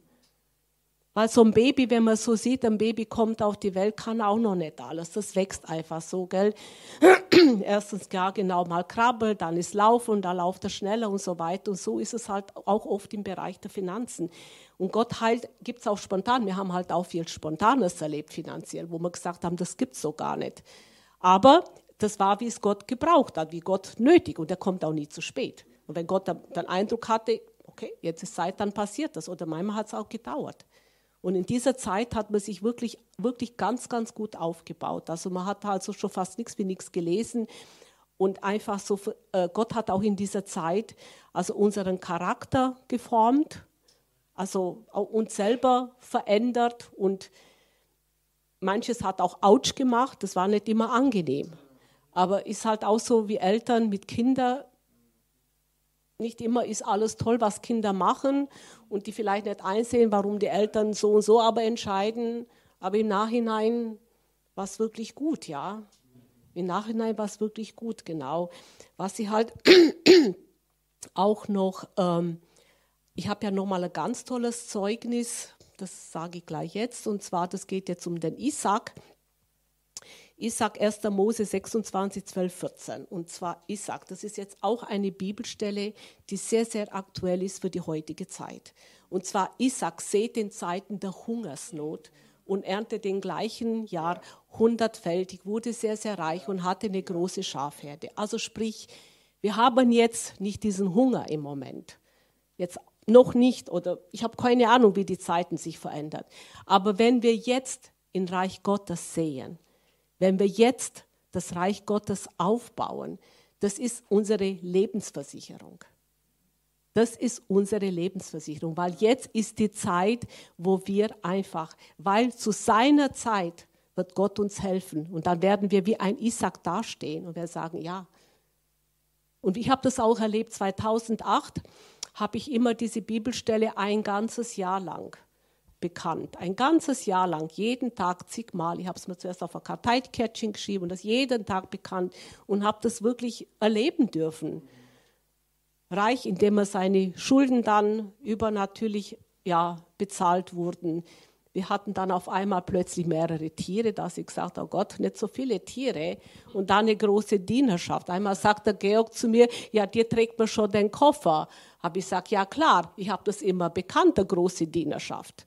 Weil so ein Baby, wenn man so sieht, ein Baby kommt auf die Welt, kann auch noch nicht alles. Das wächst einfach so, gell? [CLEARS THROAT] Erstens, ja, genau, mal krabbelt, dann ist Laufen, dann lauft er schneller und so weiter. Und so ist es halt auch oft im Bereich der Finanzen. Und Gott halt, gibt es auch spontan. Wir haben halt auch viel Spontanes erlebt finanziell, wo wir gesagt haben, das gibt es so gar nicht. Aber das war, wie es Gott gebraucht hat, wie Gott nötig. Und er kommt auch nie zu spät. Und wenn Gott den Eindruck hatte, okay, jetzt ist Zeit, dann passiert das. Oder manchmal hat es auch gedauert. Und in dieser Zeit hat man sich wirklich, wirklich ganz, ganz gut aufgebaut. Also man hat also schon fast nichts wie nichts gelesen. Und einfach so, äh, Gott hat auch in dieser Zeit also unseren Charakter geformt, also uns selber verändert. Und manches hat auch Autsch gemacht, das war nicht immer angenehm. Aber ist halt auch so wie Eltern mit Kindern. Nicht immer ist alles toll, was Kinder machen und die vielleicht nicht einsehen, warum die Eltern so und so aber entscheiden. Aber im Nachhinein war es wirklich gut, ja. Im Nachhinein war es wirklich gut, genau. Was sie halt [CLEARS THROAT] auch noch, ähm, ich habe ja nochmal ein ganz tolles Zeugnis, das sage ich gleich jetzt, und zwar, das geht jetzt um den Isaac. Isaac 1. Mose 26, 12, 14. Und zwar Isaac, das ist jetzt auch eine Bibelstelle, die sehr, sehr aktuell ist für die heutige Zeit. Und zwar Isaac seht in Zeiten der Hungersnot und erntet den gleichen Jahr hundertfältig, wurde sehr, sehr reich und hatte eine große Schafherde. Also sprich, wir haben jetzt nicht diesen Hunger im Moment. Jetzt noch nicht oder ich habe keine Ahnung, wie die Zeiten sich verändern. Aber wenn wir jetzt in Reich Gottes sehen, wenn wir jetzt das Reich Gottes aufbauen, das ist unsere Lebensversicherung. Das ist unsere Lebensversicherung, weil jetzt ist die Zeit, wo wir einfach, weil zu seiner Zeit wird Gott uns helfen und dann werden wir wie ein Isaac dastehen und wir sagen, ja. Und ich habe das auch erlebt, 2008 habe ich immer diese Bibelstelle ein ganzes Jahr lang bekannt. Ein ganzes Jahr lang, jeden Tag zigmal. Ich habe es mir zuerst auf ein Karteikärtchen geschrieben und das jeden Tag bekannt und habe das wirklich erleben dürfen. Reich, indem er seine Schulden dann übernatürlich ja, bezahlt wurden. Wir hatten dann auf einmal plötzlich mehrere Tiere, da ich gesagt, oh Gott, nicht so viele Tiere. Und dann eine große Dienerschaft. Einmal sagt der Georg zu mir, ja, dir trägt man schon den Koffer. Habe ich gesagt, ja klar, ich habe das immer bekannt, der große Dienerschaft.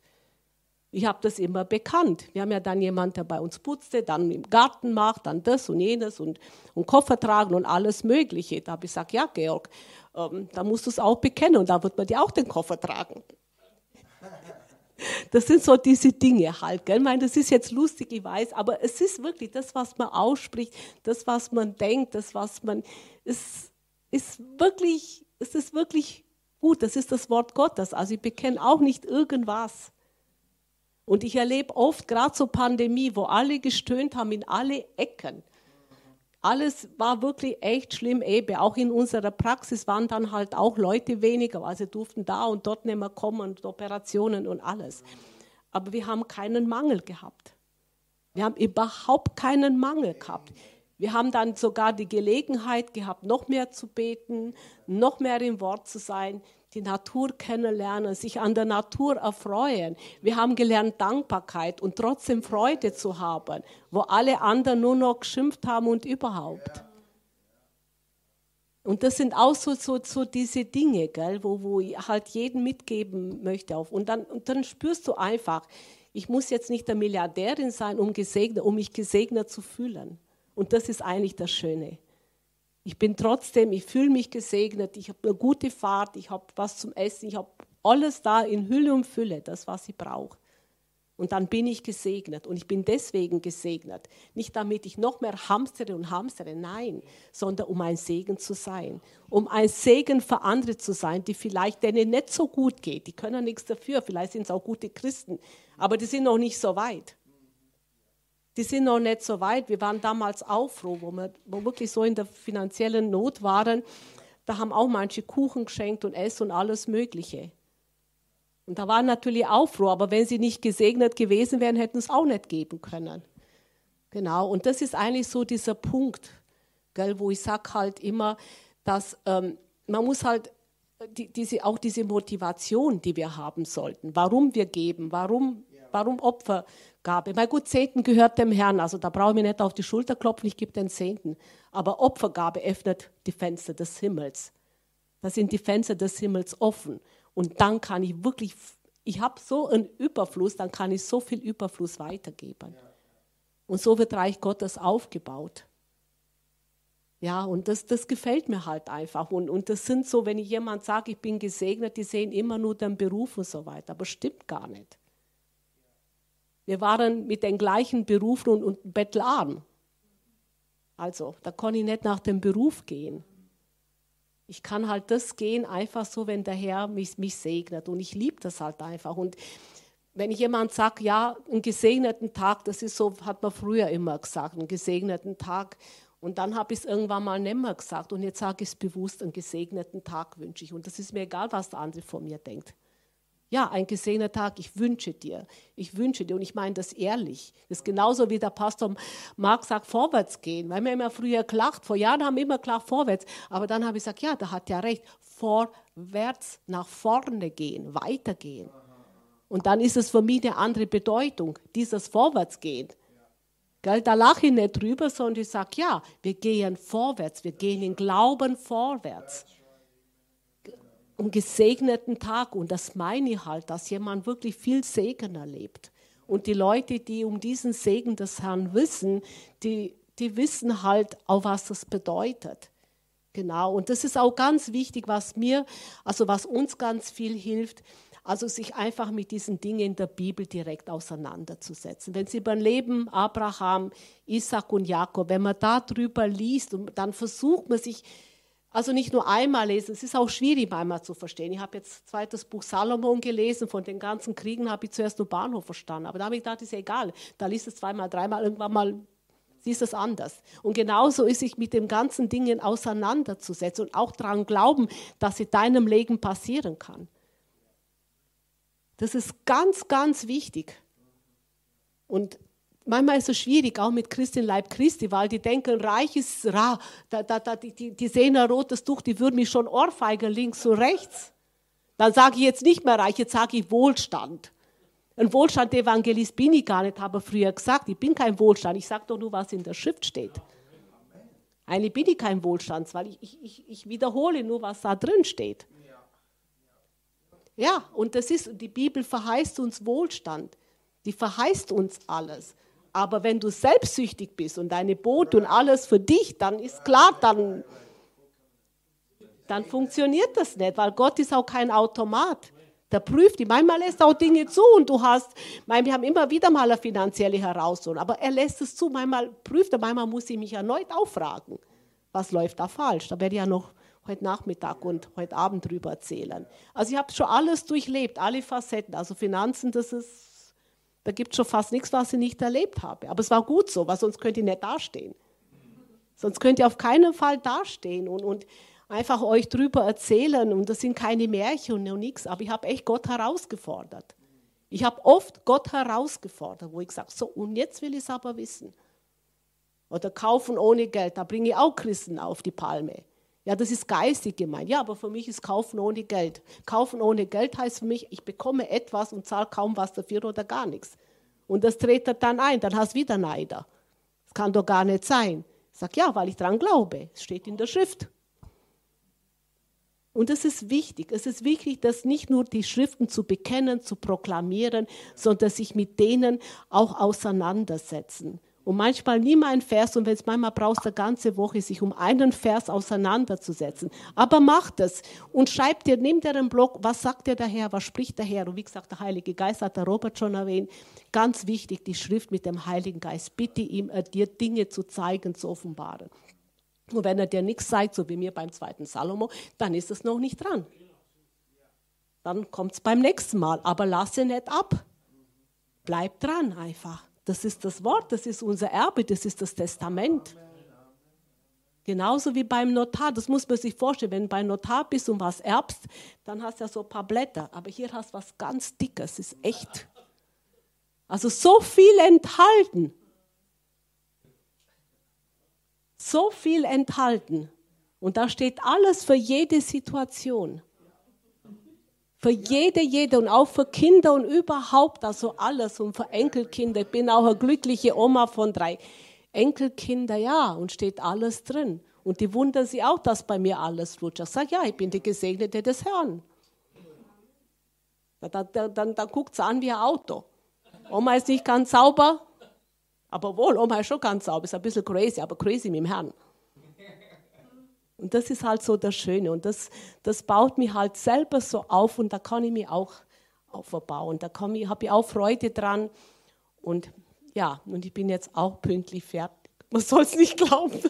Ich habe das immer bekannt. Wir haben ja dann jemanden, der bei uns putzte, dann im Garten macht, dann das und jenes und, und Koffer tragen und alles Mögliche. Da habe ich gesagt, ja, Georg, ähm, da musst du es auch bekennen und da wird man dir auch den Koffer tragen. Das sind so diese Dinge halt. Gell? Ich meine, das ist jetzt lustig, ich weiß, aber es ist wirklich das, was man ausspricht, das, was man denkt, das, was man. Es ist wirklich, es ist wirklich gut. Das ist das Wort Gottes. Also ich bekenne auch nicht irgendwas. Und ich erlebe oft, gerade zur Pandemie, wo alle gestöhnt haben in alle Ecken. Alles war wirklich echt schlimm. Eben auch in unserer Praxis waren dann halt auch Leute weniger. Also durften da und dort nicht mehr kommen und Operationen und alles. Aber wir haben keinen Mangel gehabt. Wir haben überhaupt keinen Mangel gehabt. Wir haben dann sogar die Gelegenheit gehabt, noch mehr zu beten, noch mehr im Wort zu sein die Natur kennenlernen, sich an der Natur erfreuen. Wir haben gelernt, Dankbarkeit und trotzdem Freude zu haben, wo alle anderen nur noch geschimpft haben und überhaupt. Und das sind auch so, so, so diese Dinge, gell, wo, wo ich halt jeden mitgeben möchte. Auf. Und, dann, und dann spürst du einfach, ich muss jetzt nicht der Milliardärin sein, um, gesegnet, um mich gesegnet zu fühlen. Und das ist eigentlich das Schöne. Ich bin trotzdem, ich fühle mich gesegnet, ich habe eine gute Fahrt, ich habe was zum Essen, ich habe alles da in Hülle und Fülle, das, was ich brauche. Und dann bin ich gesegnet und ich bin deswegen gesegnet. Nicht damit ich noch mehr hamstere und hamstere, nein, sondern um ein Segen zu sein. Um ein Segen für andere zu sein, die vielleicht denen nicht so gut geht. Die können nichts dafür, vielleicht sind es auch gute Christen, aber die sind noch nicht so weit die sind noch nicht so weit. Wir waren damals auch froh, wo wir wo wirklich so in der finanziellen Not waren. Da haben auch manche Kuchen geschenkt und Essen und alles Mögliche. Und da waren natürlich auch froh, aber wenn sie nicht gesegnet gewesen wären, hätten es auch nicht geben können. Genau, und das ist eigentlich so dieser Punkt, gell, wo ich sage halt immer, dass ähm, man muss halt die, diese, auch diese Motivation, die wir haben sollten, warum wir geben, warum, warum Opfer Gabe. Mein gut, Zehnten gehört dem Herrn, also da brauche ich mir nicht auf die Schulter klopfen, ich gebe den Zehnten. Aber Opfergabe öffnet die Fenster des Himmels. Da sind die Fenster des Himmels offen. Und dann kann ich wirklich, ich habe so einen Überfluss, dann kann ich so viel Überfluss weitergeben. Und so wird Reich Gottes aufgebaut. Ja, und das, das gefällt mir halt einfach. Und, und das sind so, wenn ich jemand sage, ich bin gesegnet, die sehen immer nur den Beruf und so weiter. Aber stimmt gar nicht. Wir waren mit den gleichen Berufen und, und bettelarm. Also, da konnte ich nicht nach dem Beruf gehen. Ich kann halt das gehen, einfach so, wenn der Herr mich, mich segnet. Und ich liebe das halt einfach. Und wenn jemand sagt, ja, einen gesegneten Tag, das ist so, hat man früher immer gesagt, einen gesegneten Tag. Und dann habe ich es irgendwann mal nicht mehr gesagt. Und jetzt sage ich es bewusst, einen gesegneten Tag wünsche ich. Und das ist mir egal, was der andere von mir denkt. Ja, ein gesegneter Tag, ich wünsche dir. Ich wünsche dir. Und ich meine das ehrlich. Das ist genauso wie der Pastor Mark sagt, vorwärts gehen. Weil wir immer früher gelacht, vor Jahren haben wir immer gelacht, vorwärts. Aber dann habe ich gesagt, ja, da hat ja recht. Vorwärts, nach vorne gehen, weitergehen. Und dann ist es für mich eine andere Bedeutung, dieses Vorwärtsgehen. Gell, da lache ich nicht drüber, sondern ich sage, ja, wir gehen vorwärts, wir gehen in Glauben vorwärts. Einen gesegneten Tag. Und das meine ich halt, dass jemand wirklich viel Segen erlebt. Und die Leute, die um diesen Segen des Herrn wissen, die, die wissen halt auch, was das bedeutet. Genau. Und das ist auch ganz wichtig, was mir, also was uns ganz viel hilft also sich einfach mit diesen Dingen in der Bibel direkt auseinanderzusetzen. Wenn Sie ein Leben Abraham, Isaac und Jakob, wenn man da drüber liest, und dann versucht man sich, also nicht nur einmal lesen, es ist auch schwierig einmal zu verstehen. Ich habe jetzt zweites Buch Salomon gelesen, von den ganzen Kriegen habe ich zuerst nur Bahnhof verstanden, aber da habe ich gedacht, ist egal, da liest es zweimal, dreimal, irgendwann mal siehst es anders. Und genauso ist sich mit den ganzen Dingen auseinanderzusetzen und auch daran glauben, dass es deinem Leben passieren kann. Das ist ganz, ganz wichtig. Und manchmal ist es schwierig, auch mit Christin Leib Christi, weil die denken, reich ist ra, da, da, da, die, die sehen ein rotes Tuch, die würden mich schon ohrfeigen, links und rechts. Dann sage ich jetzt nicht mehr reich, jetzt sage ich Wohlstand. Ein Wohlstand-Evangelist bin ich gar nicht, habe früher gesagt, ich bin kein Wohlstand, ich sage doch nur, was in der Schrift steht. Eigentlich bin ich kein Wohlstand, weil ich, ich, ich wiederhole nur, was da drin steht. Ja, und das ist, die Bibel verheißt uns Wohlstand. Die verheißt uns alles. Aber wenn du selbstsüchtig bist und deine Boot und alles für dich, dann ist klar, dann, dann funktioniert das nicht, weil Gott ist auch kein Automat. Der prüft die. Manchmal lässt er auch Dinge zu und du hast, mein, wir haben immer wieder mal eine finanzielle Herausforderung, aber er lässt es zu. Manchmal prüft er, manchmal muss ich mich erneut auffragen, was läuft da falsch. Da werde ich ja noch heute Nachmittag und heute Abend drüber erzählen. Also ich habe schon alles durchlebt, alle Facetten. Also Finanzen, das ist, da gibt es schon fast nichts, was ich nicht erlebt habe. Aber es war gut so, weil sonst könnt ihr nicht dastehen. Sonst könnt ihr auf keinen Fall dastehen und, und einfach euch drüber erzählen. Und das sind keine Märchen und nichts. Aber ich habe echt Gott herausgefordert. Ich habe oft Gott herausgefordert, wo ich sage, so, und jetzt will ich es aber wissen. Oder kaufen ohne Geld, da bringe ich auch Christen auf die Palme. Ja, das ist geistig gemeint. Ja, aber für mich ist Kaufen ohne Geld. Kaufen ohne Geld heißt für mich, ich bekomme etwas und zahle kaum was dafür oder gar nichts. Und das tretet dann ein, dann hast du wieder Neider. Das kann doch gar nicht sein. Ich sage, ja, weil ich daran glaube. Es steht in der Schrift. Und es ist wichtig. Es ist wichtig, dass nicht nur die Schriften zu bekennen, zu proklamieren, sondern sich mit denen auch auseinandersetzen. Und manchmal nimm einen Vers und wenn es manchmal brauchst, eine ganze Woche, sich um einen Vers auseinanderzusetzen. Aber mach das und schreib dir, nimm dir einen Blog, was sagt dir der Herr, was spricht der Herr? Und wie gesagt, der Heilige Geist hat der Robert schon erwähnt. Ganz wichtig, die Schrift mit dem Heiligen Geist. Bitte ihm, äh, dir Dinge zu zeigen, zu offenbaren. Und wenn er dir nichts zeigt, so wie mir beim zweiten Salomo, dann ist es noch nicht dran. Dann kommt es beim nächsten Mal. Aber lasse nicht ab. Bleib dran einfach. Das ist das Wort, das ist unser Erbe, das ist das Testament. Genauso wie beim Notar, das muss man sich vorstellen, wenn du beim Notar bist und was erbst, dann hast du ja so ein paar Blätter, aber hier hast du was ganz Dickes, ist echt. Also so viel enthalten. So viel enthalten. Und da steht alles für jede Situation. Für jede, jede und auch für Kinder und überhaupt, also alles und für Enkelkinder. Ich bin auch eine glückliche Oma von drei Enkelkindern, ja, und steht alles drin. Und die wundern sich auch, dass bei mir alles rutscht. Ich sage, ja, ich bin die Gesegnete des Herrn. Dann, dann, dann, dann guckt sie an wie ein Auto. Oma ist nicht ganz sauber, aber wohl, Oma ist schon ganz sauber, ist ein bisschen crazy, aber crazy mit dem Herrn. Und das ist halt so das Schöne. Und das, das baut mich halt selber so auf und da kann ich mich auch aufbauen. Da habe ich auch Freude dran. Und ja, und ich bin jetzt auch pünktlich fertig. Man soll es nicht glauben.